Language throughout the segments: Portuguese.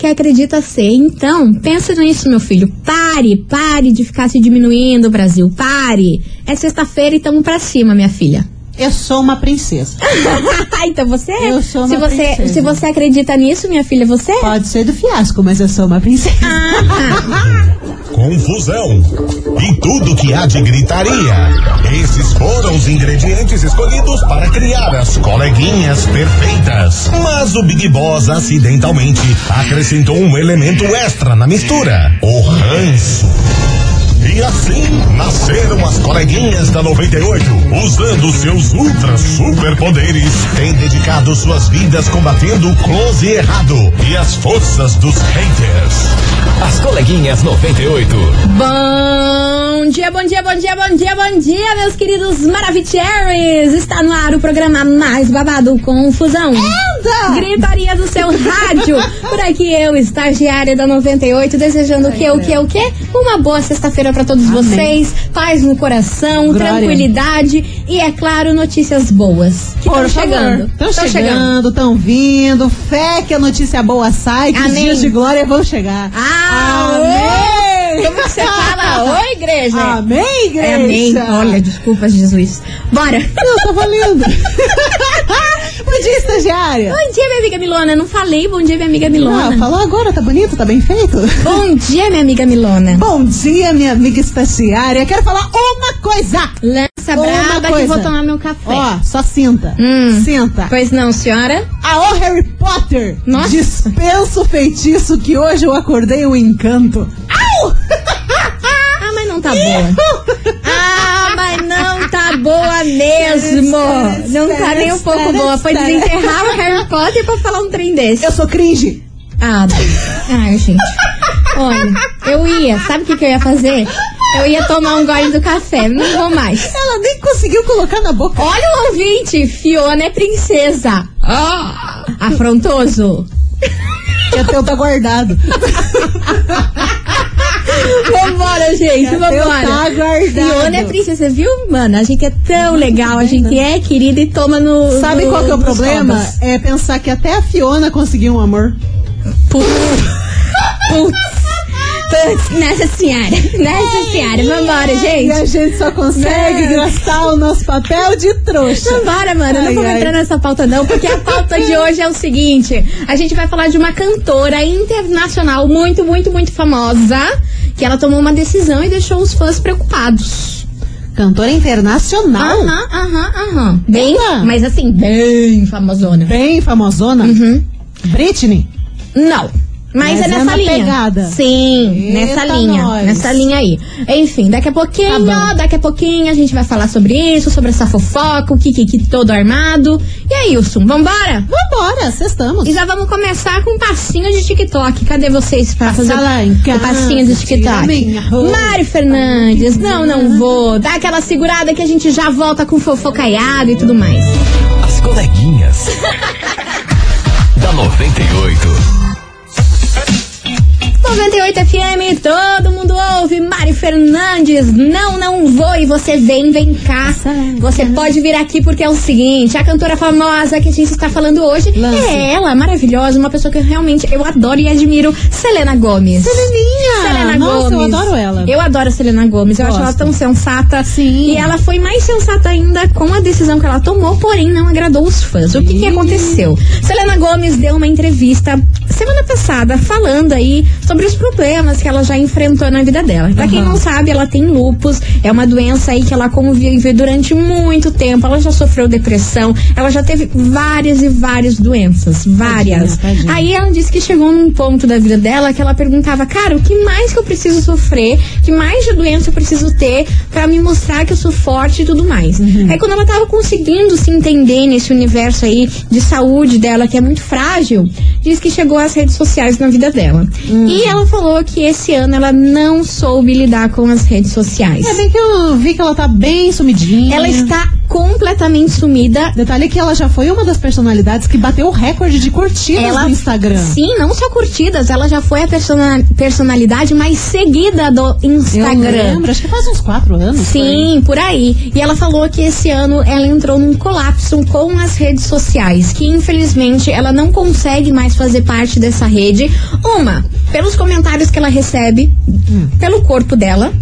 que acredita ser. Então, pensa nisso, meu filho. Pare, pare de ficar se diminuindo, Brasil. Pare. É sexta-feira e tamo pra cima, minha filha. Eu sou uma princesa. então você é. Eu sou uma se você, princesa. Se você acredita nisso, minha filha, você é. Pode ser do fiasco, mas eu sou uma princesa. Ah, confusão e tudo que há de gritaria. Esses foram os ingredientes escolhidos para criar as coleguinhas perfeitas. Mas o Big Boss acidentalmente acrescentou um elemento extra na mistura: o ranço. E assim nasceram as coleguinhas da 98, usando seus ultra superpoderes, têm dedicado suas vidas combatendo o close e errado e as forças dos haters. As coleguinhas 98. Bom dia, bom dia, bom dia, bom dia, bom dia, meus queridos Maravicheries! Está no ar o programa mais babado Confusão. Anda! Gritaria do seu rádio. Por aqui eu, estagiária da 98, desejando o quê, o quê, o quê? Uma boa sexta-feira para todos Amém. vocês, paz no coração, Glória. tranquilidade e, é claro, notícias boas. Que estão chegando. Estão Tão chegando, estão vindo. Fé que a notícia boa sai, que os Amém. dias de glória vão chegar. Ah, Amém. Como você fala? Oi, igreja! Amém, igreja. É, amém. Olha, desculpa, Jesus. Bora. Não, tá valendo. Bom dia, estagiária. Bom dia, minha amiga Milona. Não falei bom dia, minha amiga Ah, Milona. falou agora, tá bonito, tá bem feito? Bom dia, minha amiga Milona. Bom dia, minha amiga estagiária. Quero falar uma coisa. Lança braba que coisa. vou tomar meu café. Ó, só sinta. Hum. Sinta. Pois não, senhora? Aô, Harry Potter! Nossa. Dispensa o feitiço que hoje eu acordei um encanto. Au! Ah, mas não tá boa. Ah, tá boa mesmo. Não tá nem um pouco boa. Foi desenterrar o Harry Potter pra falar um trem desse. Eu sou cringe. Ah, ai, gente. Olha, eu ia, sabe o que, que eu ia fazer? Eu ia tomar um gole do café, não vou mais. Ela nem conseguiu colocar na boca. Olha o ouvinte, Fiona é princesa. Ah, afrontoso. Que até eu tá guardado. Vambora, gente, vambora. tá guardado. Fiona é princesa, viu, mano? A gente é tão legal, a gente é querida e toma no. Sabe no- qual que é o problema? É pensar que até a Fiona conseguiu um amor. Putz. Putz. Putz, Nessa senhora. Nessa senhora. Vambora, E a gente. gente só consegue gastar o nosso papel de trouxa. Vambora, mano. Eu não Ai, vou ai. entrar nessa pauta, não, porque a pauta de hoje é o seguinte: a gente vai falar de uma cantora internacional muito, muito, muito famosa. Que ela tomou uma decisão e deixou os fãs preocupados. Cantora internacional. Aham, aham, aham. Bem, Opa. mas assim, bem famosona. Bem famosona. Uhum. Britney. Não. Mas, Mas é é nessa na linha. pegada. Sim, Eita, nessa linha. nós. Nessa linha aí. Enfim, daqui a pouquinho, Tá daqui a pouquinho a gente vai falar sobre isso, sobre essa fofoca, o Kiki todo armado. E aí, Wilson, vambora? Vambora, cestamos. E já vamos começar com um passinho de TikTok. Cadê vocês pra fazer lá em o casa, passinho de TikTok? Mari Fernandes, não, não vou. Dá aquela segurada que a gente já volta com fofocaiado e tudo mais. As coleguinhas. da 98. 98 FM, todo mundo ouve. Mari Fernandes, não, não vou. E você vem, vem cá. Você pode vir aqui porque é o seguinte: a cantora famosa que a gente está falando hoje Lance. é ela, maravilhosa, uma pessoa que realmente eu adoro e admiro, Selena Gomes. Seleninha! Selena Nossa, Gomes. eu adoro ela. Eu adoro a Selena Gomes. Eu acho ela tão sensata. Sim. E ela foi mais sensata ainda com a decisão que ela tomou, porém não agradou os fãs. O que, que aconteceu? Selena Gomes deu uma entrevista semana passada falando aí sobre os problemas que ela já enfrentou na vida dela. Pra quem Aham. não sabe, ela tem lupus. É uma doença aí que ela convive durante muito tempo. Ela já sofreu depressão. Ela já teve várias e várias doenças. Várias. Tadinha, tadinha. Aí ela disse que chegou num ponto da vida dela que ela perguntava, cara, o que mais que eu preciso sofrer? Que mais de doença eu preciso ter pra me mostrar que eu sou forte e tudo mais? Aí quando ela tava conseguindo se entender nesse universo aí de saúde dela, que é muito frágil, diz que chegou às redes sociais na vida dela. E ela falou que esse ano ela não soube lidar com as redes sociais. É bem que eu vi que ela tá bem sumidinha. Ela está completamente sumida. Detalhe que ela já foi uma das personalidades que bateu o recorde de curtidas Ela, no Instagram. Sim, não só curtidas, ela já foi a persona- personalidade mais seguida do Eu Instagram. lembro, acho que faz uns quatro anos. Sim, por aí. E ela falou que esse ano ela entrou num colapso com as redes sociais, que infelizmente ela não consegue mais fazer parte dessa rede. Uma, pelos comentários que ela recebe, pelo corpo dela.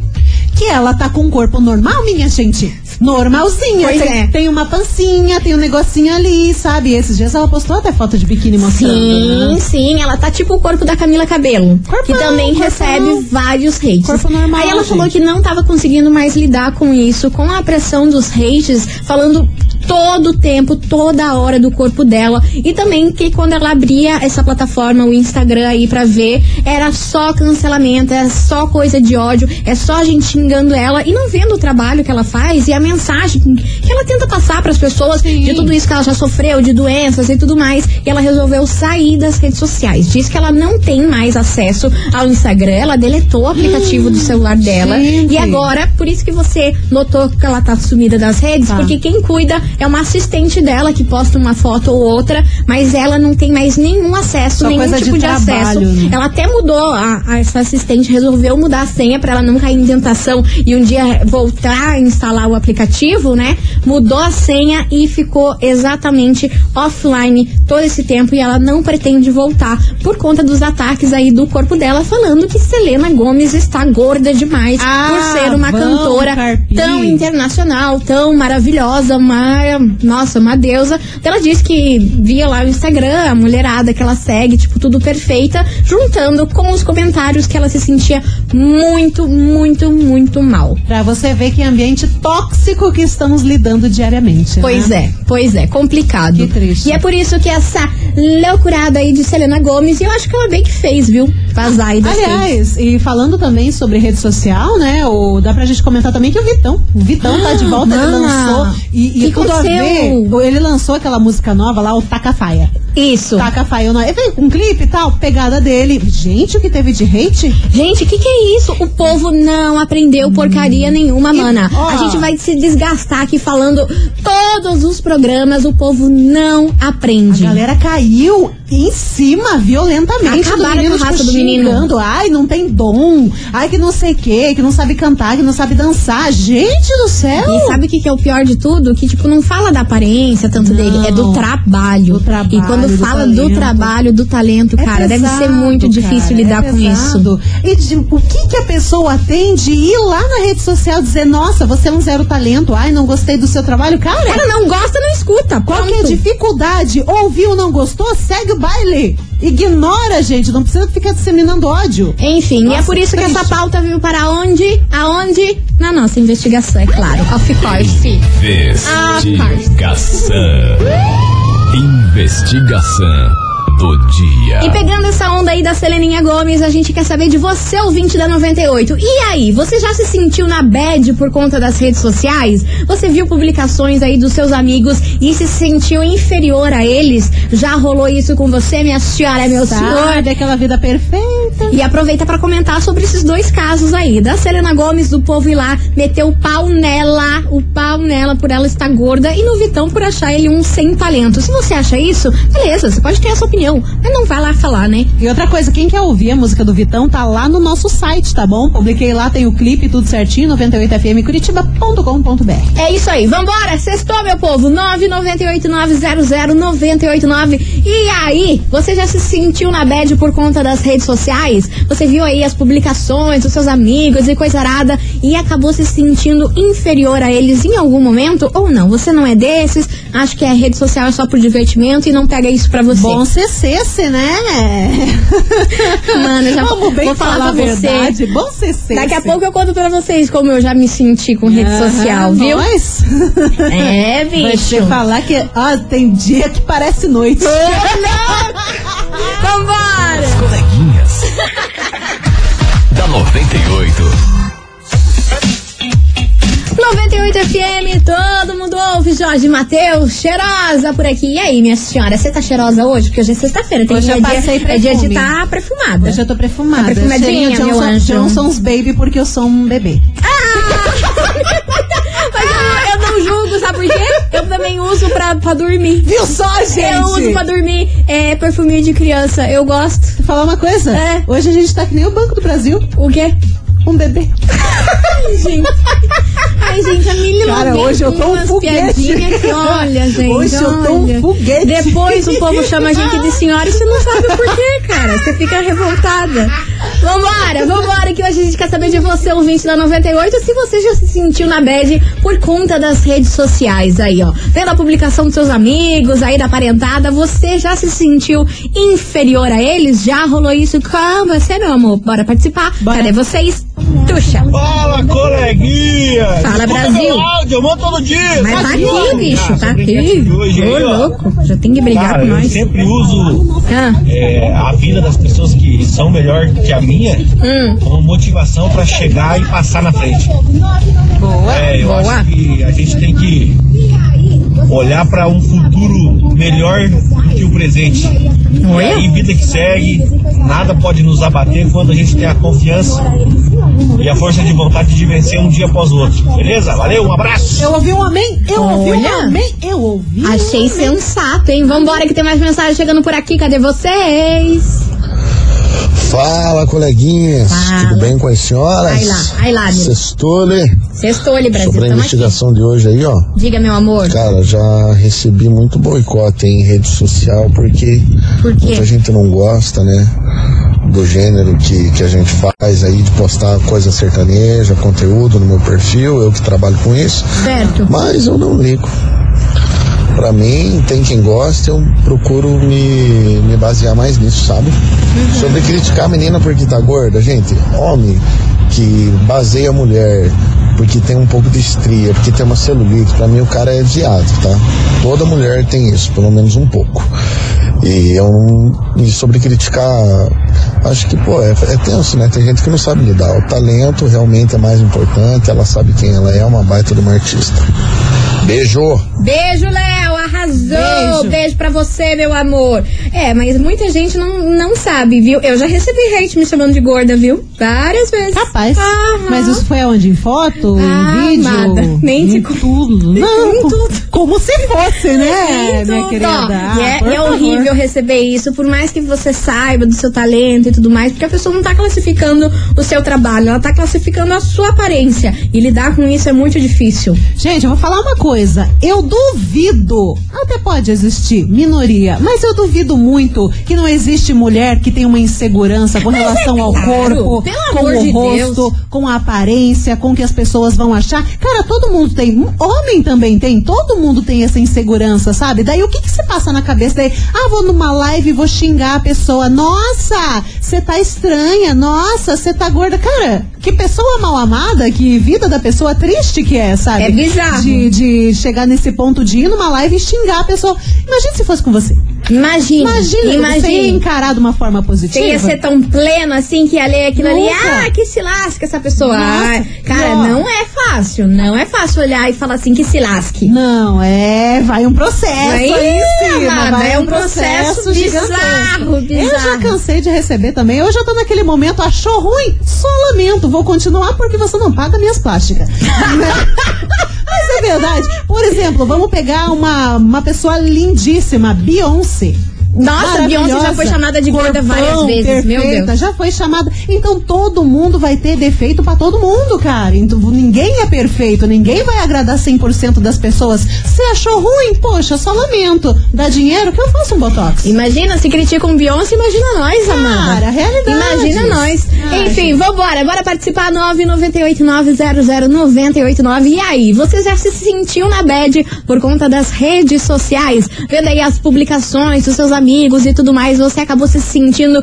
Que ela tá com um corpo normal, minha gente. Normalzinha. Pois tem, é. tem uma pancinha, tem um negocinho ali, sabe? Esses dias ela postou até foto de biquíni mostrando. Sim, né? sim, ela tá tipo o corpo da Camila Cabelo, Corpão, que também corpão. recebe vários hates. Corpo normal, Aí ela falou gente. que não tava conseguindo mais lidar com isso, com a pressão dos hates, falando todo o tempo, toda hora do corpo dela. E também que quando ela abria essa plataforma, o Instagram aí pra ver, era só cancelamento, é só coisa de ódio, é só a gente xingando ela e não vendo o trabalho que ela faz e a mensagem que ela tenta passar pras pessoas de tudo isso que ela já sofreu, de doenças e tudo mais. E ela resolveu sair das redes sociais. Diz que ela não tem mais acesso ao Instagram, ela deletou o aplicativo do celular dela. gente. E agora, por isso que você notou que ela tá sumida das redes, Tá. porque quem cuida é uma assistente dela que posta uma foto ou outra, mas ela não tem mais nenhum acesso, Só nenhum tipo de de, acesso. trabalho, né? Ela até mudou, a, a- essa assistente resolveu mudar a senha pra ela não cair em tentação e um dia voltar a instalar o aplicativo, né? Mudou a senha e ficou exatamente offline todo esse tempo e ela não pretende voltar por conta dos ataques aí do corpo dela, falando que Selena Gomes está gorda demais Ah, por ser uma vamos, cantora tão internacional, tão maravilhosa, uma, nossa, uma deusa. Ela disse que via lá o Instagram, a mulherada que ela segue, tipo, tudo perfeita, juntando com os comentários que ela se sentia muito, muito, muito mal. Pra você ver que ambiente tóxico que estamos lidando diariamente. Pois né? é, pois é, complicado. Que triste. E é por isso que essa loucurada aí de Selena Gomes, eu acho que ela bem que fez, viu? Vazar aí. Aliás, e falando também sobre rede social, né? O, dá pra gente comentar também que o Vitão. O Vitão tá de volta, ele mana. lançou. E, e tudo a aconteceu? ver. Ele lançou aquela música nova lá, o Taca Faia. Isso. Taca Faia. Ele veio com um clipe e tal, pegada dele. Gente, o que teve de hate? Gente, o que, que é isso? O povo não aprendeu porcaria nenhuma, E, mana. A gente vai se desgastar aqui falando todos os programas, o povo não aprende. A galera caiu em cima violentamente Acabaram do menino, com a raça tipo, do menino. xingando. Ai, não tem dom. Ai, que não sei o que, que não sabe cantar, que não sabe dançar. Gente do céu! E sabe o que, que é o pior de tudo? Que, tipo, não fala da aparência tanto Não. dele, é do trabalho. Do trabalho, quando do fala do talento. trabalho, do talento, É cara, deve ser pesado, muito difícil cara, lidar é com isso. pesado. E de- o que que a pessoa tem de ir lá na rede social dizer, nossa, você é um zero talento, ai, não gostei do seu trabalho? Cara, Cara, não gosta, não escuta. qual que é a dificuldade? Ouviu, não gostou? Segue o baile. Ignora, gente, não precisa ficar disseminando ódio. Enfim, e é Nossa, por isso que essa pauta veio para onde? Aonde? Na nossa investigação, é claro. Of course. Investigação. Investigação do dia. E pegando essa onda aí da Seleninha Gomes, a gente quer saber de você, ouvinte da 98. E aí, você já se sentiu na bad por conta das redes sociais? Você viu publicações aí dos seus amigos e se sentiu inferior a eles? Já rolou isso com você, minha senhora, meu senhor? Sabe aquela vida perfeita? E aproveita pra comentar sobre esses dois casos aí. Da Selena Gomes, do povo ir lá, meter o pau nela, o pau nela por ela estar gorda, e no Vitão por achar ele um sem talento. Se você acha isso, beleza, você pode ter essa opinião, mas não vai lá falar, né? E outra coisa, quem quer ouvir a música do Vitão, tá lá no nosso site, tá bom? Publiquei lá, tem o clipe, tudo certinho, 98fmcuritiba.com.br. É isso aí, vambora! Sextou, meu povo! 998900989. E aí, você já se sentiu na bad por conta das redes sociais? Você viu aí as publicações dos seus amigos e coisa arada e acabou se sentindo inferior a eles em algum momento? Ou não? Você não é desses? Acha que a rede social é só por divertimento e não pega isso pra você? Bom cecesse, né? Mano, eu já Vamos bem vou falar a pra você. verdade. Bom cecesse. Daqui a pouco eu conto pra vocês como eu já me senti com rede social, viu? Nós? É, Vai bicho. te falar que ó, tem dia que parece noite. Vambora! Coleguinhas. da 98. 98 FM, todo mundo ouve, Jorge Matheus, cheirosa por aqui. E aí, minha senhora, você tá cheirosa hoje? Porque hoje é sexta-feira, tem Hoje dia, eu passei é dia de estar perfumada. Hoje eu tô perfumada. Tá perfumadinha, Cheirinho meu anjo. Johnson's Baby porque eu sou um bebê. Mas eu, eu não julgo, sabe por quê? Eu também uso pra, pra dormir. Viu só, gente? Eu uso pra dormir é, perfuminho de criança. Eu gosto. Vou falar uma coisa? É. Hoje a gente tá que nem o Banco do Brasil. O quê? Um bebê. Ai, gente. Ai, gente, a Mili Cara, hoje eu tô um foguete. que, olha, gente. Hoje eu tô um olha. foguete. Depois o povo chama a gente de senhora e você não sabe o porquê, cara. Você fica revoltada. Vambora, vambora, que hoje a gente quer saber de você, ouvinte da 98, se você já se sentiu na bad por conta das redes sociais aí, ó. Vendo a publicação dos seus amigos, aí da parentada, você já se sentiu inferior a eles? Já rolou isso com você, meu amor? Bora participar. Bora. Cadê vocês? Tuxa. Fala, coleguinha! Fala, Brasil. eu mando todo dia! Mas tá aqui, bicho, tá aqui. De hoje Ô, louco, já tem que brigar Cara, com eu nós. sempre uso Ah, é, a vida das pessoas que são melhor que a minha hum, como motivação pra chegar e passar na frente. boa, É, eu boa. acho que a gente tem que olhar pra um futuro melhor do que o presente. E Olha. aí, vida que segue, nada pode nos abater quando a gente tem a confiança e a força de vontade de vencer um dia após o outro. Beleza? Valeu, um abraço! Eu ouvi um amém, eu ouvi Olha. um amém, eu ouvi. um Achei amém. sensato, hein? Vambora que tem mais mensagem chegando por aqui. Cadê vocês? Fala, coleguinhas. Fala. Tudo bem com as senhoras? Ai lá, ai lá, Nilo. Sextole. Sextou ali, Brasil. Sobre a Tamo aqui. investigação de hoje aí, ó. Diga, meu amor. Cara, já recebi muito boicote em rede social porque Por muita gente não gosta, né? Do gênero que, que a gente faz aí de postar coisa sertaneja, conteúdo no meu perfil, eu que trabalho com isso. Certo. Mas eu não ligo. Pra mim, tem quem gosta, eu procuro me, me basear mais nisso, sabe? Sobre criticar a menina porque tá gorda, gente, homem que baseia a mulher porque tem um pouco de estria, porque tem uma celulite, pra mim o cara é viado, tá? Toda mulher tem isso, pelo menos um pouco. E eu. E sobre criticar, acho que, pô, é, é tenso, né? Tem gente que não sabe lidar. O talento realmente é mais importante, ela sabe quem ela é, uma baita de uma artista. Beijo! Beijo, Léo, arrasou. Beijo. Beijo. pra você, meu amor. É, mas muita gente não, não sabe, viu? Eu já recebi hate me chamando de gorda, viu? Várias vezes. Capaz. Aham. Mas isso foi aonde? Em foto? Ah, em vídeo? amada, nem em te tudo. Não, em tudo. Como se fosse, né, minha querida? Ah, é, e é favor. horrível receber isso, por mais que você saiba do seu talento e tudo mais, porque a pessoa não tá classificando o seu trabalho, ela tá classificando a sua aparência. E lidar com isso é muito difícil. Gente, eu vou falar uma coisa. Eu duvido, até pode existir minoria, mas eu duvido muito que não existe mulher que tem uma insegurança com relação ao é claro, corpo, pelo com o de rosto, Deus. com a aparência, com o que as pessoas vão achar. Cara, todo mundo tem. Homem também tem. Todo mundo tem essa insegurança, sabe? Daí o que que se passa na cabeça daí? Ah, vou numa live e vou xingar a pessoa. Nossa, você tá estranha. Nossa, você tá gorda. Cara, que pessoa mal amada, que vida da pessoa triste que é, sabe? É bizarro. De, de chegar nesse ponto de ir numa live e xingar a pessoa. Imagina se fosse com você. Imagina. Imagina, você ia imagina. encarar de uma forma positiva. Você ia ser tão pleno assim que ia ler aquilo ali. Ah, que se lasca essa pessoa. Nossa, cara, ó. não é fácil. Não é fácil olhar e falar assim que se lasque. Não, é, vai um processo Vai, aí em cima, vai é um processo gigantesco. bizarro, Eu já bizarro. cansei de receber também, eu já tô naquele momento, achou ruim? Só lamento, vou continuar porque você não paga minhas plásticas. Mas é verdade. Por exemplo, vamos pegar uma, uma pessoa lindíssima, Beyoncé. você. Nossa, Beyoncé já foi chamada de gorda várias vezes, meu perfeita, Deus. Já foi chamada. Então todo mundo vai ter defeito pra todo mundo, cara. Então, ninguém é perfeito, ninguém vai agradar 100% das pessoas. Você achou ruim? Poxa, só lamento. Dá dinheiro que eu faço um botox. Imagina, se criticam Beyoncé, imagina nós, Amanda. Cara, realidade. Imagina nós. Ai, Enfim, vambora. Bora participar 998900989. E aí, você já se sentiu na bad por conta das redes sociais? Vendo aí as publicações dos seus amigos e tudo mais, você acabou se sentindo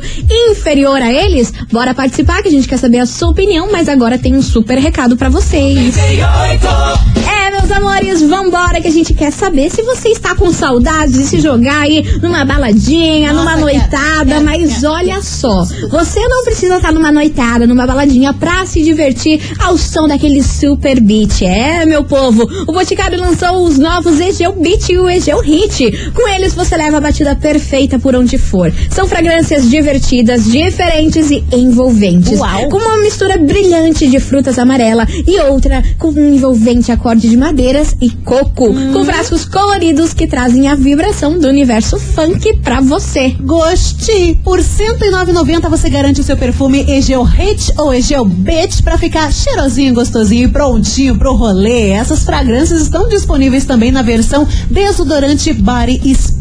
inferior a eles? Bora participar que a gente quer saber a sua opinião, mas agora tem um super recado pra vocês. É, meus amores, vambora que a gente quer saber se você está com saudade de se jogar aí numa baladinha, Nossa, numa noitada, quero, mas quero, olha só, você não precisa estar numa noitada, numa baladinha pra se divertir ao som daquele super beat. É, meu povo, o Boticário lançou os novos Egeu Beat e o Egeu Hit. Com eles você leva a batida perfeita por onde for. São fragrâncias divertidas, diferentes e envolventes. Uau. Com uma mistura brilhante de frutas amarela e outra com um envolvente acorde de madeiras e coco. Com frascos coloridos que trazem a vibração do universo funk pra você. Gostei! Por R$ 109,90 você garante o seu perfume Egeu Hit ou Egeu Beach pra ficar cheirosinho, gostosinho e prontinho pro rolê. Essas fragrâncias estão disponíveis também na versão desodorante Body Spray.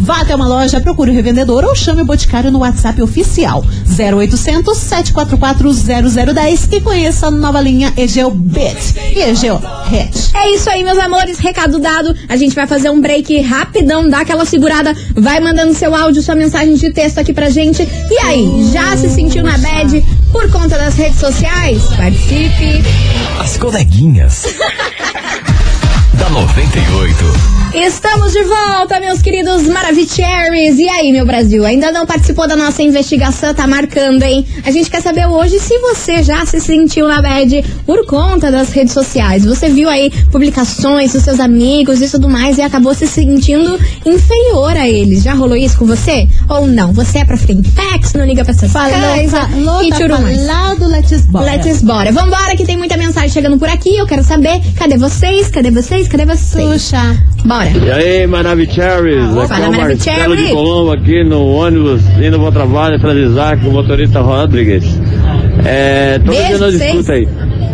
Vá até uma loja, procure o revendedor ou chame o Boticário no WhatsApp oficial 0800 744 0010 e conheça a nova linha Egeu Beach e Egeu Hit. É isso aí, meus amores. Recado dado. A gente vai fazer um break rapidão, dá aquela segurada. Vai mandando seu áudio, sua mensagem de texto aqui pra gente. E aí, já se sentiu na bad por conta das redes sociais? Participe. As coleguinhas. da 98. Estamos de volta, meus queridos Maravicheries. E aí, meu Brasil? Ainda não participou da nossa investigação? Tá marcando, hein? A gente quer saber hoje se você já se sentiu na bad por conta das redes sociais. Você viu aí publicações dos seus amigos e tudo mais e acabou se sentindo inferior a eles. Já rolou isso com você? Ou não? Você é pra Frentex, não liga pra essas coisas e tchuru mais. falado, let's bora. Let's bora. Vambora que tem muita mensagem chegando por aqui. Eu quero saber, cadê vocês? Cadê vocês? Cadê vocês? Puxa. Bora. E aí, Maravicheries, Fala, aqui é o. Marcelo de Colombo aqui no ônibus, indo pro trabalho, atrás de Isaac, o motorista Rodrigues. É, tô Beijo fazendo a pra vocês. disputa aí.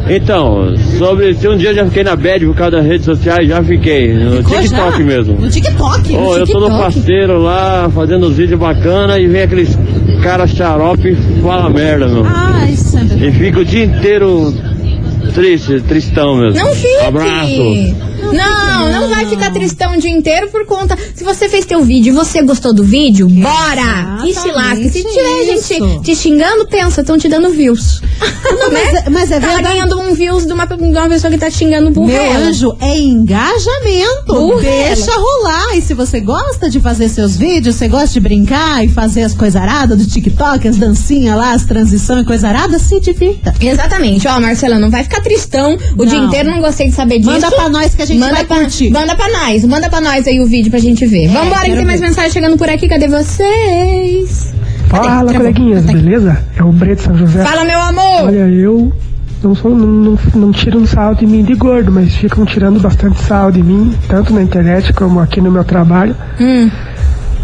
Então, sobre se um dia eu já fiquei na bad por causa das redes sociais, já fiquei, no Ficou TikTok já? mesmo. No TikTok. Ô, eu tô no TikTok. parceiro lá, fazendo os vídeos bacanas e vem aqueles caras xarope e fala merda, meu. Ai, Sandra. E fica o dia inteiro triste, tristão mesmo. Não fique! Abraço. Não, não vai ficar tristão o dia inteiro por conta. Se você fez teu vídeo e você gostou do vídeo, bora! E se lasca. Se tiver isso. gente te xingando, pensa, estão te dando views. Não, mas, é- mas é Tá verdade. ganhando um views de uma, de uma pessoa que tá te xingando por Meu ela. anjo, é engajamento. Burrela. Deixa rolar. E se você gosta de fazer seus vídeos, você gosta de brincar e fazer as coisas aradas do TikTok, as dancinhas lá, as transições e coisa arada, se divirta. Exatamente. Ó, Marcela, não vai ficar tristão o Não. dia inteiro, não gostei de saber disso. Manda pra nós que a gente manda vai pra, curtir. Manda pra nós, manda pra nós aí o vídeo pra gente ver. Vambora que tem mais ver. mensagem chegando por aqui. Cadê vocês? Fala, Cadê? Travou. coleguinhas, Tá beleza? É o Breto São José. Fala, meu amor! Olha, eu não, sou, não, não, não tiro um sal de mim de gordo, mas ficam tirando bastante sal de mim, tanto na internet como aqui no meu trabalho. Hum.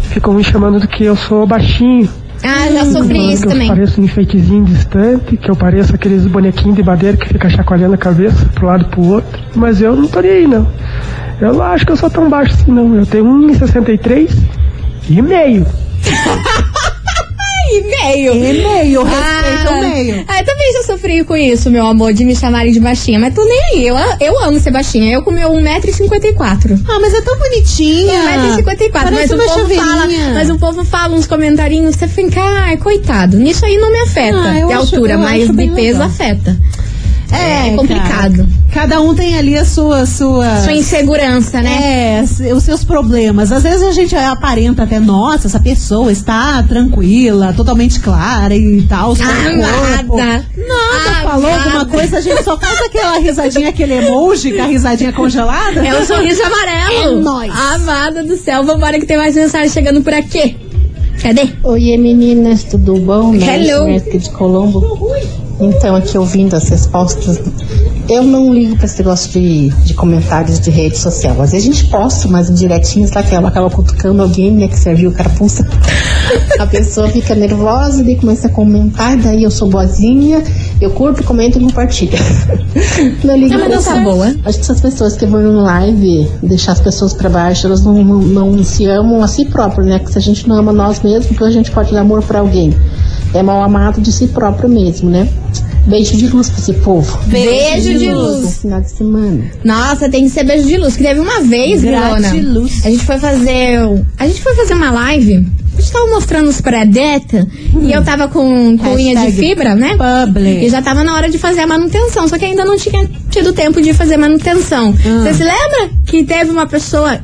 Ficam me chamando de que eu sou baixinho. Ah, já sofri isso que também. eu pareço um enfeitezinho distante, que eu pareço aqueles bonequinhos de madeira que fica chacoalhando a cabeça pro lado e pro outro. Mas eu não tô nem aí, não. Eu não acho que eu sou tão baixo assim, não. Eu tenho 1,63 e meio. E meio. E meio, respeita o meio. Ah, eu também já sofri com isso, meu amor, de me chamarem de baixinha. Mas tô nem aí. Eu, eu amo ser baixinha. Eu com meu 1,54m. Ah, mas é tão bonitinha. 1,54m, mas o povo fala. chaveirinha. Mas o povo fala uns comentarinhos, você fica, ai, coitado. Nisso aí não me afeta Ah, de altura, mas de peso afeta. É, É complicado. cara. Cada um tem ali a sua. sua... Sua insegurança, né? É, os seus problemas. Às vezes a gente aparenta até, nossa, essa pessoa está tranquila, totalmente clara e tal. seu corpo. Amada. Nada, falou Amada. alguma coisa, a gente só faz aquela risadinha, aquele emoji, com a risadinha congelada. É o sorriso amarelo. É nóis. Amada do céu, vambora que tem mais mensagem chegando por aqui. Cadê? Oiê meninas, tudo bom? Hello. Márcia de Colombo. Então, aqui ouvindo as respostas, eu não ligo para esse negócio de, de comentários de rede social. Às vezes a gente posta umas indiretinhas lá que ela acaba cutucando alguém, né, que serviu o carapuça. A pessoa fica nervosa, daí começa a comentar, daí eu sou boazinha, eu curto, comento e compartilho. Não ligo Ah, mas pra não tá boa. Acho que essas pessoas que vão no live deixar as pessoas pra baixo, elas não, não, não se amam a si próprias, né? Porque se a gente não ama nós mesmos, então a gente pode dar amor pra alguém. É mal amado de si próprio mesmo, né? Beijo de luz pra esse povo. Beijo de Bom luz. final de semana. Nossa, tem que ser beijo de luz. Que teve uma vez. Gratiluz. A gente foi fazer. A gente foi fazer uma live. a gente tava mostrando os pré-deta e eu tava com, com unha de fibra, né? public. E já tava na hora de fazer a manutenção, só que ainda não tinha tido tempo de fazer manutenção. Ah. Você se lembra que teve uma pessoa.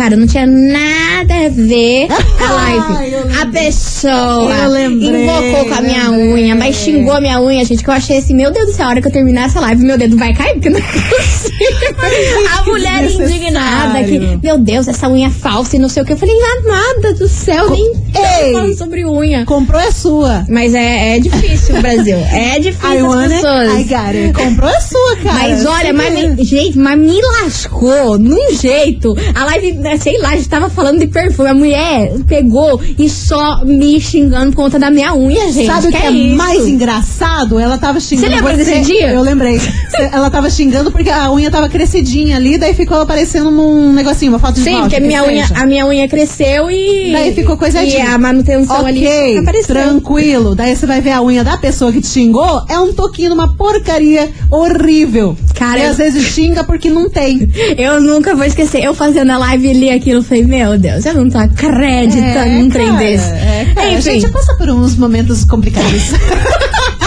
Cara, não tinha nada a ver a eu live. lembrei. A pessoa Eu lembrei, invocou com a minha lembrei. unha, mas xingou a minha unha, gente, que eu achei assim, meu Deus do céu, a hora que eu terminar essa live, meu dedo vai cair, porque não é possível. a mulher indignada, que, meu Deus, essa unha é falsa e não sei o que. Eu falei, amada do céu, nem Ei. falando sobre unha. Comprou é sua. Mas é, é difícil, Brasil. É difícil I as pessoas. I got it. Comprou é sua, cara. Mas olha, mas gente, mas me lascou num jeito. A live, sei lá, a gente tava falando de perfume. A mulher pegou e só me xingando por conta da minha unha, gente. Sabe o que, é, isso? mais engraçado? Ela tava xingando. Você lembra desse dia? Eu lembrei. Ela tava xingando porque a unha tava crescidinha ali, daí ficou aparecendo um negocinho, uma foto de Sim, esmalte, porque a minha, unha, seja. a minha unha cresceu e. Daí ficou coisadinha. E a manutenção ali Ok, apareceu. tranquilo. Daí você vai ver a unha da pessoa que te xingou, é um toquinho, uma porcaria horrível. Cara, e às vezes xinga porque não tem. Eu nunca vou esquecer. Eu fazendo a live e li aquilo, falei, meu Deus, eu não tô acreditando num trem desse. é, cara, a Enfim. gente passa por uns momentos complicados.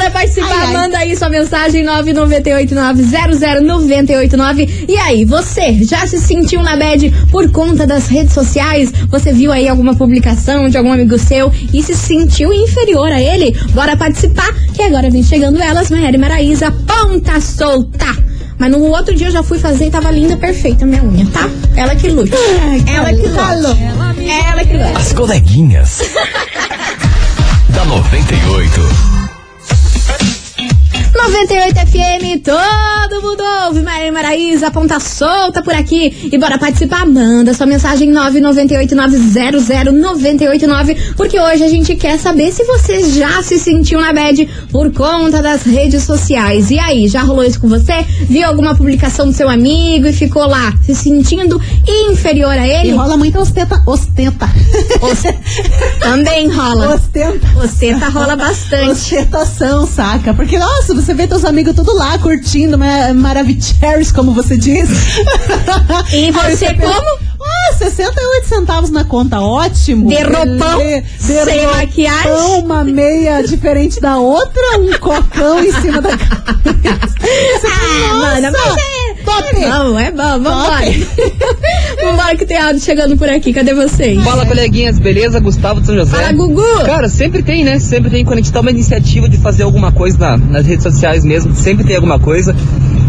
Bora participar, Ai, ai. manda aí sua mensagem 998900989. E aí, você já se sentiu na bad por conta das redes sociais? Você viu aí alguma publicação de algum amigo seu e se sentiu inferior a ele? Bora participar, que agora vem chegando elas, Maíra e Maraísa, ponta solta. Mas no outro dia eu já fui fazer e tava linda, perfeita a minha unha, tá? Ela que lute. Ela que lute. Ela que lute. As coleguinhas. da 98. 98 FM, todo mundo ouve. Maria Maraísa, ponta solta por aqui. E bora participar, manda sua mensagem 998900989. Porque hoje a gente quer saber se você já se sentiu na bad por conta das redes sociais. E aí, já rolou isso com você? Viu alguma publicação do seu amigo e ficou lá se sentindo inferior a E ele? rola muita ostenta. Ostenta. Também rola. Ostenta. Ostenta rola bastante. Ostentação, saca? Porque, nossa, você vê teus amigos tudo lá curtindo, ma maravicheries, como você diz. E você como? Ah, 68 centavos na conta, ótimo. De roupão, de sem roupão, maquiagem. uma meia diferente da outra, um cocão em cima da cabeça. Ah, mano, mas é. Top. É bom, é bom, vambora. vambora que tem áudio chegando por aqui. Cadê vocês? Fala, coleguinhas, beleza? Gustavo de São José. Fala, Gugu. Cara, sempre tem, né? Sempre tem quando a gente toma a iniciativa de fazer alguma coisa na- nas redes sociais mesmo, sempre tem alguma coisa.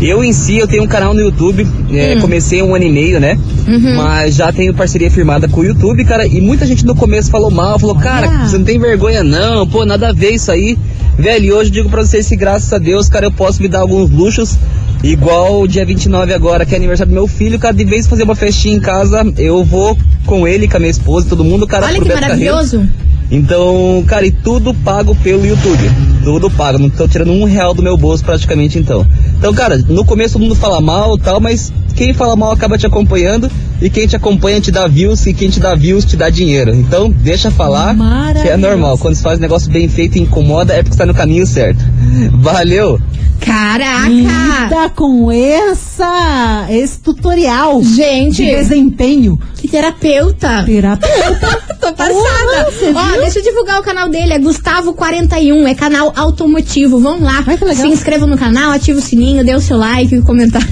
Eu em si, eu tenho um canal no YouTube, é, Hum. comecei um ano e meio, né? Uhum. Mas já tenho parceria firmada com o YouTube, cara, e muita gente no começo falou mal, falou, cara, você não tem vergonha não, pô, nada a ver isso aí. Velho, e hoje eu digo pra vocês que graças a Deus, cara, eu posso me dar alguns luxos, igual o dia 29 agora, que é aniversário do meu filho, cara, de vez fazer uma festinha em casa, eu vou com ele, com a minha esposa, todo mundo, cara, Olha que Beto Carreiro. maravilhoso. Então, cara, e tudo pago pelo YouTube. Tudo pago. Não tô tirando um real do meu bolso praticamente, então. Então, cara, no começo todo mundo fala mal tal, mas quem fala mal acaba te acompanhando. E quem te acompanha te dá views. E quem te dá views te dá dinheiro. Então, deixa falar, que é normal. Quando se faz um negócio bem feito e incomoda, é porque está no caminho certo. Valeu! Caraca! Lida com essa, esse tutorial Gente. de desempenho. Que terapeuta. Terapeuta. Tô passada. Ó, viu? deixa eu divulgar o canal dele. É Gustavo41. É canal automotivo. Vão lá. Ai. Se inscrevam no canal, ativa o sininho, dê o seu like, o comentário.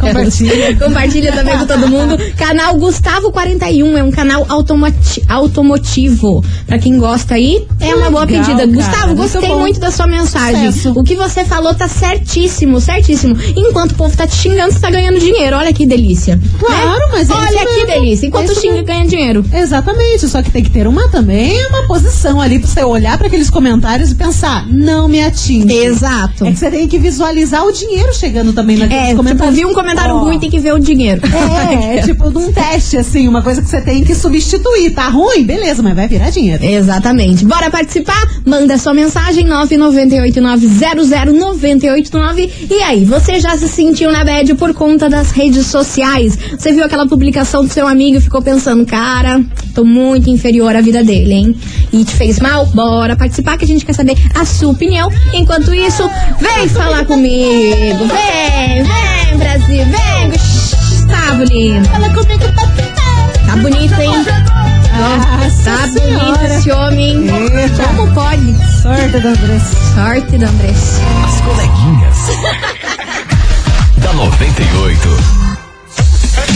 Compartilha. Compartilha também com todo mundo. Canal Gustavo41. É um canal automoti automotivo. Pra quem gosta aí, é uma boa legal, pedida. cara. Gustavo, Muito gostei bom. muito da sua mensagem. Sucesso. O que você falou tá certíssimo, certíssimo. Enquanto o povo tá te xingando, você tá ganhando dinheiro. Olha que delícia. Claro, Né? mas é Olha que mesmo. delícia. Enquanto É xinga, mesmo. ganha dinheiro. Exatamente, só que tem que ter uma também, uma posição ali pra você olhar pra aqueles comentários e pensar, não me atinge. Exato. É que você tem que visualizar o dinheiro chegando também naqueles É, tipo, comentários. vi um comentário Ó, ruim, tem que ver o dinheiro. É, é tipo um teste, assim, uma coisa que você tem que substituir. Tá ruim? Beleza, mas vai virar dinheiro. Exatamente. Bora participar? Manda sua mensagem 998900989. E aí, você já se sentiu na bad por conta das redes sociais? Você viu aquela publicação do seu amigo e ficou pensando, cara, tô muito inferior à vida dele, hein? E te fez mal? Bora participar que a gente quer saber a sua opinião. Enquanto isso, vem falar comigo. Vem, vem, Brasil, vem. Gustavo lindo. Fala comigo, Tá bonito, hein? tá bonito esse homem. Eita. Como pode? Sorte da Andressa. Sorte do Andrés. As coleguinhas. da 98.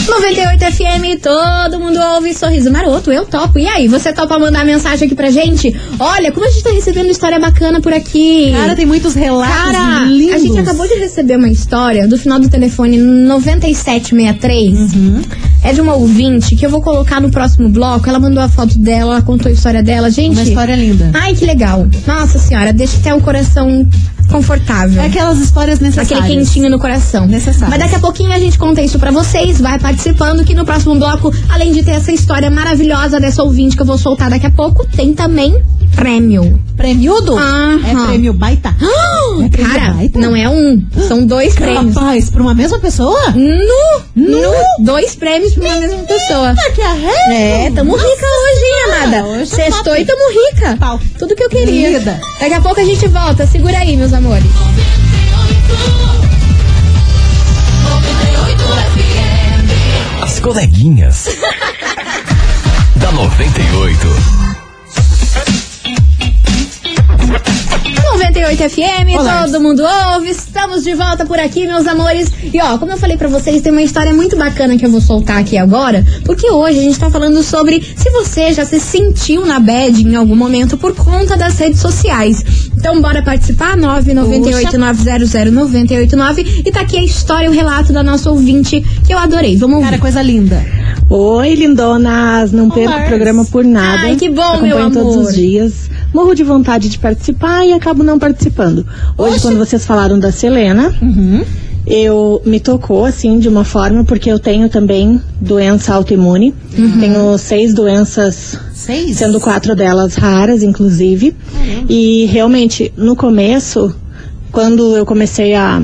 98 FM, todo mundo ouve sorriso maroto, eu topo. E aí, você topa mandar mensagem aqui pra gente? Olha, como a gente tá recebendo história bacana por aqui. Cara, tem muitos relatos Cara, lindos. a gente acabou de receber uma história do final do telefone 9763. Uhum. É de uma ouvinte que eu vou colocar no próximo bloco. Ela mandou a foto dela, ela contou a história dela. Gente. Uma história linda. Ai, que legal. Nossa senhora, deixa até o coração confortável. É aquelas histórias necessárias. Aquele quentinho no coração. Necessárias. Mas daqui a pouquinho a gente conta isso pra vocês, vai participando, que no próximo bloco, além de ter essa história maravilhosa dessa ouvinte que eu vou soltar daqui a pouco, tem também prêmio. Prêmiodo? Aham. É prêmio baita. É prêmio Cara, baita? não é um, são dois prêmios. Rapaz, pra uma mesma pessoa? Nu, nu, dois prêmios pra uma mesma pessoa. que arredo. É, tamo rica hoje, hein, amada? hoje Sextou e tamo rica. Pau. Tudo que eu queria. Linda. Daqui a pouco a gente volta. Segura aí, meus amores. As coleguinhas. da 98. 98 FM, Olá. todo mundo ouve. Estamos de volta por aqui, meus amores. E ó, como eu falei pra vocês, tem uma história muito bacana que eu vou soltar aqui agora, porque hoje a gente tá falando sobre se você já se sentiu na bad em algum momento por conta das redes sociais. Então bora participar 998 900 989 e tá aqui a história, o relato da nossa ouvinte que eu adorei. Vamos ouvir. Cara, coisa linda. Oi, lindonas! Não perco Olá. o programa por nada. Ai, que bom, Acompanho meu todos amor. os dias. Morro de vontade de participar e acabo não participando. Hoje, quando vocês falaram da Selena, Uhum. eu me tocou assim de uma forma porque eu tenho também doença autoimune. Uhum. Tenho seis doenças Seis? sendo quatro delas raras, inclusive. E realmente, no começo, quando eu comecei a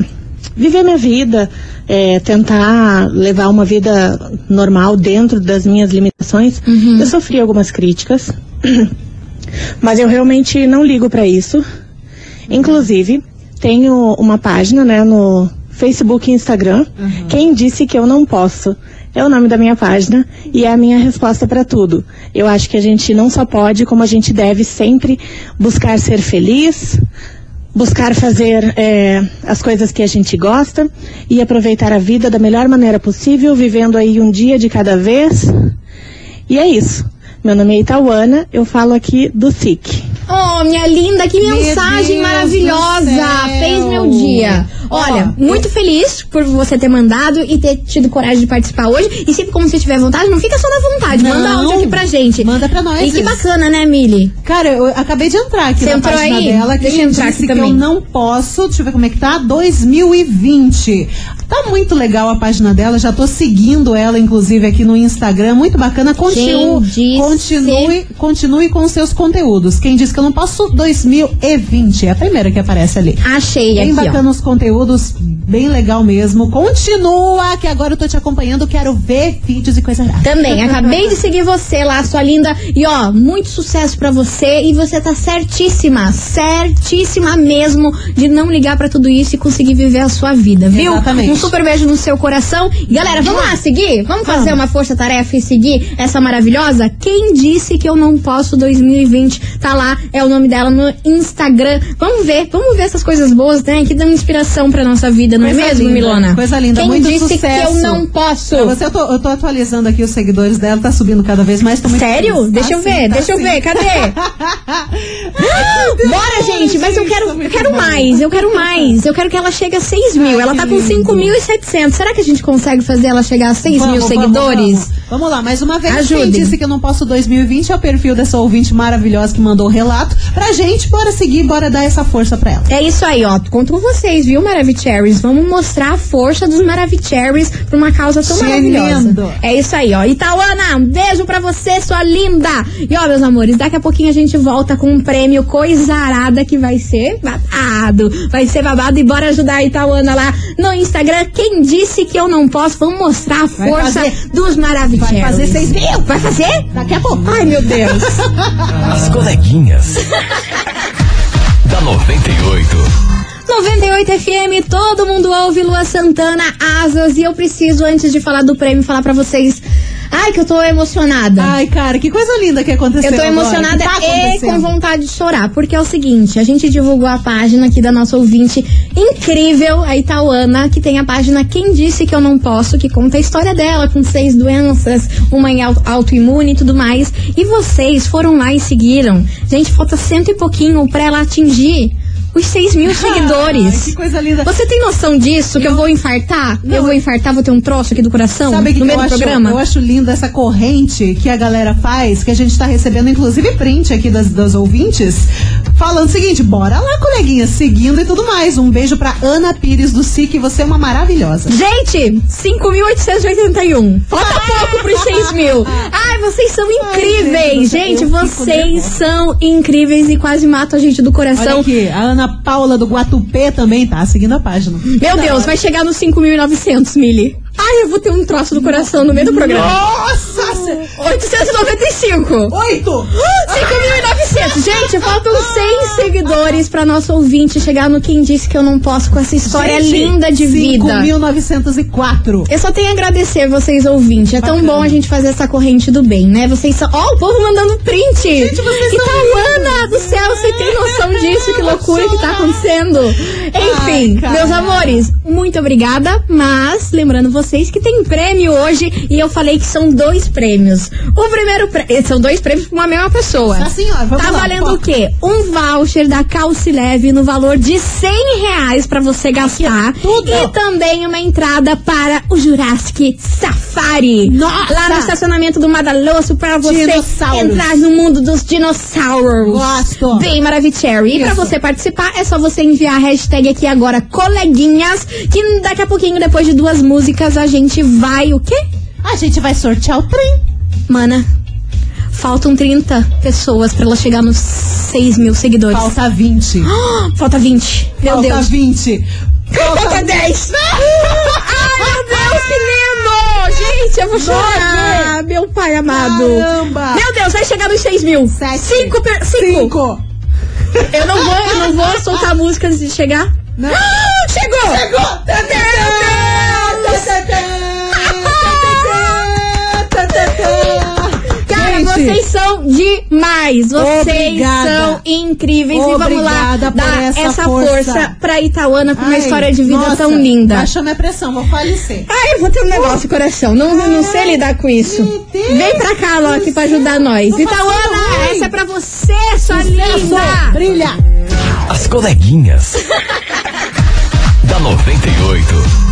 viver minha vida, é, tentar levar uma vida normal dentro das minhas limitações, eu sofri algumas críticas. Mas eu realmente não ligo para isso. Inclusive, tenho uma página, né, no Facebook e Instagram. Quem disse que eu não posso? É o nome da minha página e é a minha resposta para tudo. Eu acho que a gente não só pode, como a gente deve sempre buscar ser feliz, buscar fazer é, as coisas que a gente gosta e aproveitar a vida da melhor maneira possível, vivendo aí um dia de cada vez. E é isso. Meu nome é Itauana, eu falo aqui do SIC. Oh, minha linda, que Meu mensagem Deus maravilhosa! Fez meu dia. Olha, Ó, muito feliz por você ter mandado e ter tido coragem de participar hoje. E sempre como você tiver vontade, não fica só na vontade. Não. Manda áudio aqui pra gente. Manda pra nós E que isso. bacana, né, Mili? Cara, eu acabei de entrar aqui Você na página aí? dela que Deixa eu entrar aqui que eu também. não posso. Deixa eu ver como é que tá. 2020. Tá muito legal a página dela. Já tô seguindo ela, inclusive, aqui no Instagram. Muito bacana. Continue, disse? continue, continue com seus conteúdos. Quem disse que eu não posso? 2020. É a primeira que aparece ali. Achei Bem aqui, bacana os conteúdos, bem legal mesmo. Continua, que agora eu tô te acompanhando, quero ver vídeos e coisa rara. Também, acabei de seguir você lá, sua linda. E ó, muito sucesso pra você. E você tá certíssima, certíssima mesmo de não ligar pra tudo isso e conseguir viver a sua vida, viu? Exatamente. Um super beijo no seu coração. Galera, vamos lá seguir? Vamos fazer uma força-tarefa e seguir essa maravilhosa? Quem disse que eu não posso 2020? Tá lá, é o nome dela no Instagram. Vamos ver, vamos ver essas coisas boas, né? Que dão inspiração pra nossa vida, não é Coisa mesmo, linda, Milona? Coisa linda, Quem muito disse sucesso. que eu não posso? Pra você, eu, tô, eu tô atualizando aqui os seguidores dela, tá subindo cada vez mais. Muito Sério? feliz. Deixa Tá eu sim, ver, tá deixa eu sim. ver, cadê? Bora, gente, mas eu quero, eu quero mais, eu quero mais. Eu quero que ela chegue a 6 mil. Ai, ela tá com lindo. 5.700. Será que a gente consegue fazer ela chegar a 6 mil Vamos, vamos, seguidores? Vamos, Vamos lá, mais uma vez. Ajudem. Quem disse que eu não posso 2020 é o perfil dessa ouvinte maravilhosa que mandou o relato pra gente. Bora seguir, bora dar essa força pra ela. É isso aí, ó. Conto com vocês, viu, Maravicheries? Vamos mostrar a força dos Maravicheries pra uma causa tão maravilhosa. É isso aí, ó. Itauana, um beijo pra você, sua linda. E ó, meus amores, daqui a pouquinho a gente volta com um prêmio coisa arada que vai ser babado. Vai ser babado e bora ajudar a Itauana lá no Instagram. Quem disse que eu não posso? Vamos mostrar a força dos Maravicheries. Vai fazer seis mil. Vai fazer? Daqui a pouco. Ai, meu Deus. As coleguinhas. da 98. 98 FM, todo mundo ouve Lua Santana, Asas. E eu preciso, antes de falar do prêmio, falar pra vocês Ai, que eu tô emocionada. Ai, cara, que coisa linda que aconteceu Eu tô emocionada tá e acontecendo? com vontade de chorar, porque é o seguinte, a gente divulgou a página aqui da nossa ouvinte incrível, a Itauana, que tem a página Quem Disse Que Eu Não Posso, que conta a história dela com seis doenças, uma em auto- autoimune e tudo mais. E vocês foram lá e seguiram. Gente, falta cento e pouquinho pra ela atingir os seis mil seguidores. Ai, que coisa linda. Você tem noção disso? Que eu vou infartar? eu vou infartar, vou ter um troço aqui do coração? Sabe que no que meio eu do acho, programa? eu acho linda essa corrente que a galera faz, que a gente tá recebendo, inclusive, print aqui das, das ouvintes, falando o seguinte: bora lá, coleguinha, seguindo e tudo mais. Um beijo pra Ana Pires do SIC, você é uma maravilhosa. Gente, 5.881. Falta pouco pros 6 mil. Ai, vocês são incríveis. gente, gente, fico vocês são incríveis e quase matam a gente do Olha coração. aqui, a Ana Paula do Guatupê também tá seguindo a página. Meu Deus, vai chegar nos 5.900, Mili. Ai, eu vou ter um troço do coração no meio do programa. Nossa! 895. Oito! 5.900. Gente, faltam 100 seguidores pra nosso ouvinte chegar no Quem Disse Que Eu Não Posso com essa história Gente, linda de vida. 5.904. Eu só tenho a agradecer vocês ouvintes. É tão Bacana. bom a gente fazer essa corrente do bem, né? Vocês são. Ó, o povo mandando print! Gente, vocês são Itauana do céu, você tem noção disso? Que loucura que tá acontecendo. Enfim, Ai, meus amores, muito obrigada. Mas, lembrando vocês que tem prêmio hoje. E eu falei que são dois prêmios. O primeiro prêmio. São dois prêmios pra uma mesma pessoa. Ó, vamos Tá lá, valendo foca. o quê? Um voucher da Calce Leve no valor de 100 reais pra você gastar. tudo! E também uma entrada para o Jurassic Safari. Nossa! Lá no estacionamento do Madaloso pra você entrar no mundo dos dinossauros. Gosto. Bem Maravicherry. E pra Isso. você participar, é só você enviar a hashtag aqui agora, coleguinhas, que daqui a pouquinho, depois de duas músicas, a gente vai o quê? A gente vai sortear o trem. Mana, faltam 30 pessoas pra ela chegar nos 6 mil seguidores. Falta 20. Ah, Falta 20. Meu Falta Deus. 20. Falta 10. Ai, meu Deus, que lindo! Gente, eu vou chorar. Meu pai amado. Caramba. Meu Deus, vai chegar nos 6 mil. Sete. Cinco. per- cinco. Cinco. Eu não vou, eu não vou soltar a música antes de chegar. Não. Ah, chegou! Chegou! Meu vocês são demais. Vocês Obrigada. são incríveis. e vamos lá Obrigada dar essa essa, força. força. pra Itauana com uma Ai, história de vida nossa, tão linda. Baixou minha pressão, vou falecer. Ai, eu vou ter um negócio no coração. Não, não sei lidar com isso. Vem pra cá, aqui pra ajudar nós. Tô Itauana, essa é pra você, sua Sucesso! linda. Brilha! As coleguinhas. da 98.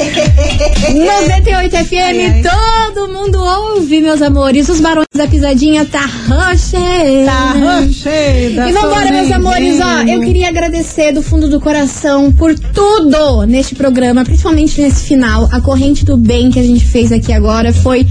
98 FM, todo mundo ouve, meus amores. Os barões da pisadinha tá rocheira. Tá cheia. E vambora, meus amores, ó, eu queria agradecer do fundo do coração por tudo neste programa, principalmente nesse final. A corrente do bem que a gente fez aqui agora foi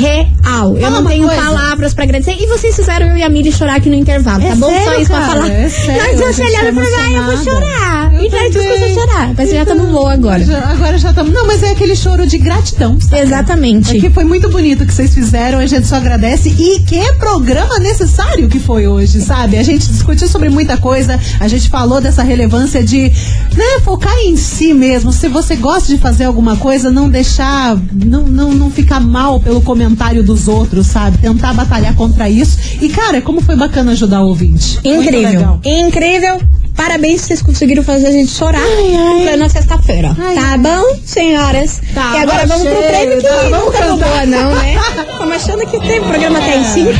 surreal. Eu não tenho coisa. palavras pra agradecer. E vocês fizeram eu e a Miri chorar aqui no intervalo, É tá bom? Só sério, isso pra cara, falar. é sério, Nós gente olhando pra e eu vou chorar. Eu E já também. começou a chorar. Mas já estamos boa agora. Já- agora já estamos. Não, mas é aquele choro de gratidão. sabe? Exatamente. É que foi muito bonito o que vocês fizeram, a gente só agradece. E que programa necessário que foi hoje, sabe? A gente discutiu sobre muita coisa, a gente falou dessa relevância de né, focar em si mesmo. Se você gosta de fazer alguma coisa, não deixar, não, não, não ficar mal pelo comentário dos outros, sabe? Tentar batalhar contra isso. E, cara, como foi bacana ajudar o ouvinte. Incrível. Incrível. Parabéns, vocês conseguiram fazer a gente chorar em plena sexta-feira. Ai, Tá ai. bom, senhoras? Tá e agora vamos pro cheio, prêmio que tá, nunca cantar. boa, não, né? Estamos achando que tem programa até em cima.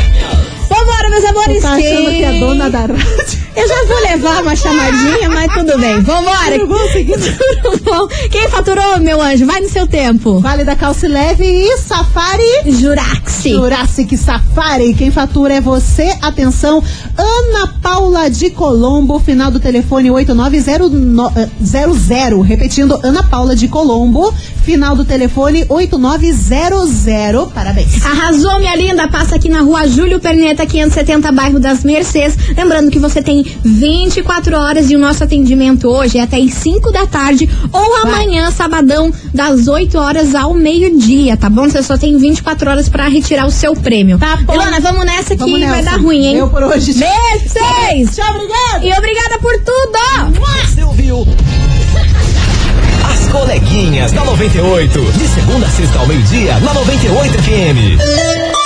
Vambora, meus amores. Tá achando que é dona da rádio? Eu já vou levar uma chamadinha, mas tudo bem. Vambora. Tudo bom. Tudo bom. Quem faturou, meu anjo? Vai no seu tempo. Vale da Calce Leve e Safari. Juraxi. Jurassic Safari. Quem fatura é você. Atenção, Ana Paula de Colombo, final do telefone 8900. Repetindo, Ana Paula de Colombo, final do telefone 8900. Parabéns. Arrasou, minha linda. Passa aqui na rua Júlio Perneta, 570, bairro das Mercês. Lembrando que você tem 24 horas e o nosso atendimento hoje é até as 5 da tarde ou amanhã, sabadão, das 8 horas ao meio-dia, tá bom? Você só tem 24 horas pra retirar o seu prêmio. Tá bom. Ilona, vamos nessa que Vamos vai nessa. dar ruim, hein? Eu por hoje. Beijo, vocês! Tchau, obrigada. E obrigada por tudo! Você ouviu? As coleguinhas da 98. De segunda a sexta ao meio-dia, na 98 FM.